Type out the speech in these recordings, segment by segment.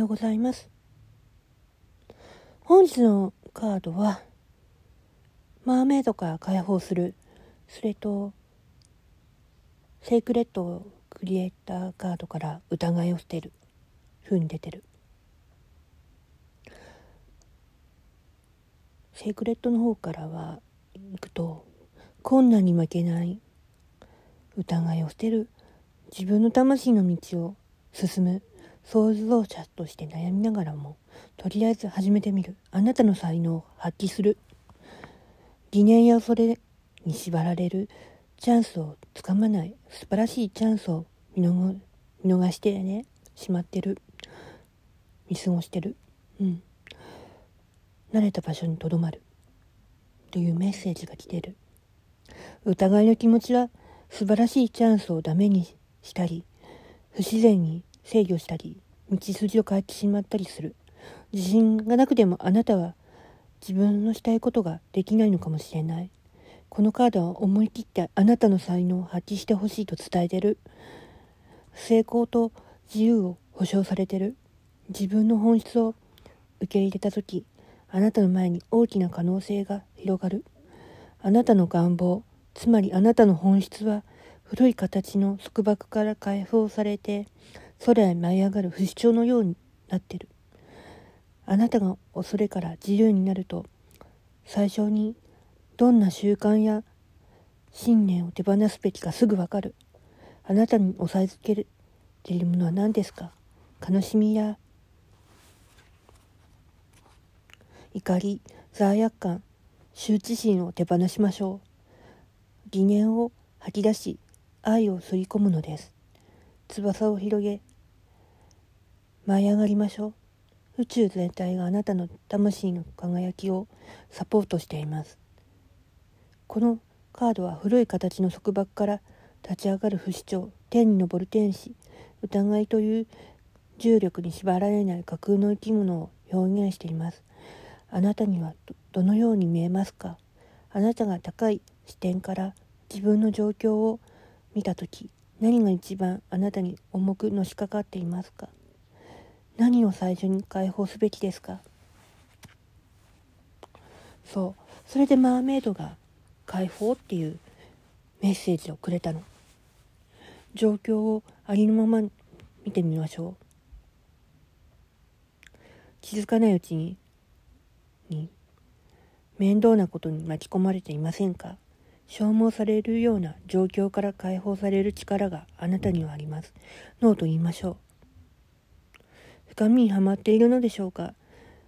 ようございます。本日のカードは、マーメイドから解放する、それと、セイクレットクリエイターカードから疑いを捨てる、風に出てる。セイクレットの方からは、行くと、困難に負けない、疑いを捨てる、自分の魂の道を進む、創造者として悩みながらもとりあえず始めてみる。あなたの才能を発揮する。疑念やそれに縛られる。チャンスをつかまない。素晴らしいチャンスを見逃してね。しまってる。見過ごしてる。うん。慣れた場所にとどまる。というメッセージが来てる。疑いの気持ちは素晴らしいチャンスをダメにしたり不自然に制御したり道筋を変えてしまったりする。自信がなくてもあなたは自分のしたいことができないのかもしれない。このカードは思い切ってあなたの才能を発揮してほしいと伝えてる。成功と自由を保証されてる。自分の本質を受け入れた時あなたの前に大きな可能性が広がる。あなたの願望つまりあなたの本質は古い形の束縛から解放されて空へ舞い上がる不死鳥のようになってる。あなたが恐れから自由になると最初にどんな習慣や信念を手放すべきかすぐわかる。あなたに押さえつけるっているものは何ですか？悲しみや怒り罪悪感羞恥心を手放しましょう。疑念を吐き出し愛を吸い込むのです。翼を広げ舞い上がりましょう。宇宙全体があなたの魂の輝きをサポートしています。このカードは古い形の束縛から立ち上がる不死鳥天に昇る天使疑いという重力に縛られない架空の生き物を表現しています。あなたにはどのように見えますか？あなたが高い視点から自分の状況を見た時何が一番あなたに重くのしかかっていますか？何を最初に解放すべきですか？そう。それでマーメイドが解放っていうメッセージをくれたの。状況をありのまま見てみましょう。気づかないうちにに面倒なことに巻き込まれていませんか？消耗されるような状況から解放される力があなたにはあります。ノーと言いましょう。深みにはまっているのでしょうか？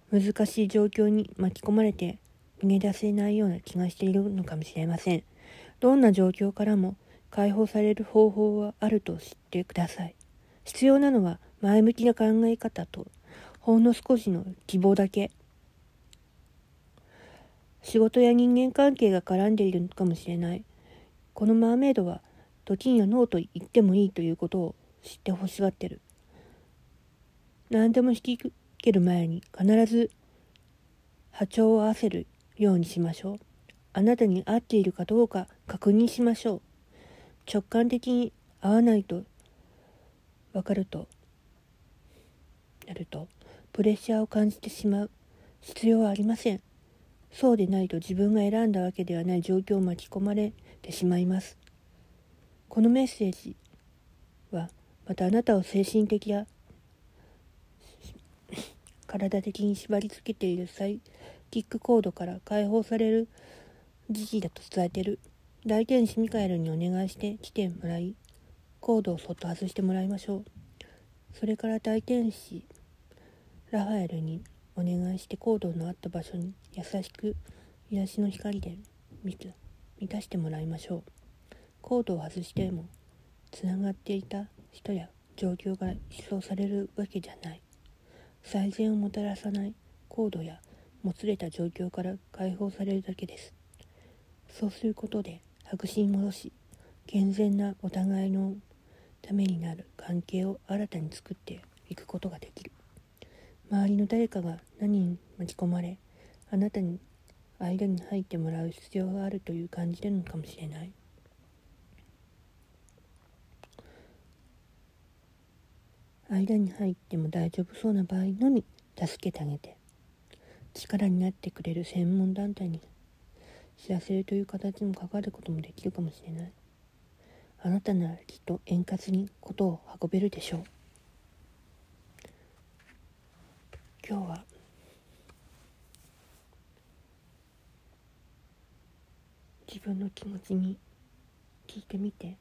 難しい状況に巻き込まれて逃げ出せないような気がしているのかもしれません。どんな状況からも解放される方法はあると知ってください。必要なのは前向きな考え方とほんの少しの希望だけ。仕事や人間関係が絡んでいるのかもしれない。このマーメイドは時にはノーと言ってもいいということを知ってほしがってる。何でも引き受ける前に必ず波長を合わせるようにしましょう。あなたに合っているかどうか確認しましょう。直感的に合わないと分かるとなるとプレッシャーを感じてしまう必要はありません。そうでないと自分が選んだわけではない状況を巻き込まれてしまいます。このメッセージはまたあなたを精神的や体的に縛り付けているサイキックコードから解放される時期だと伝えてる。大天使ミカエルにお願いして来てもらいコードをそっと外してもらいましょう。それから大天使ラファエルにお願いしてコードのあった場所に優しく癒しの光で満たしてもらいましょう。コードを外してもつながっていた人や状況が一掃されるわけじゃない。最善をもたらさない高度やもつれた状況から解放されるだけです。そうすることで白紙に戻し健全なお互いのためになる関係を新たに作っていくことができる。周りの誰かが何に巻き込まれあなたに間に入ってもらう必要があるという感じるのかもしれない。間に入っても大丈夫そうな場合のみ助けてあげて。力になってくれる専門団体に知らせるという形も関わることもできるかもしれない。あなたならきっと円滑にことを運べるでしょう。今日は自分の気持ちに聞いてみて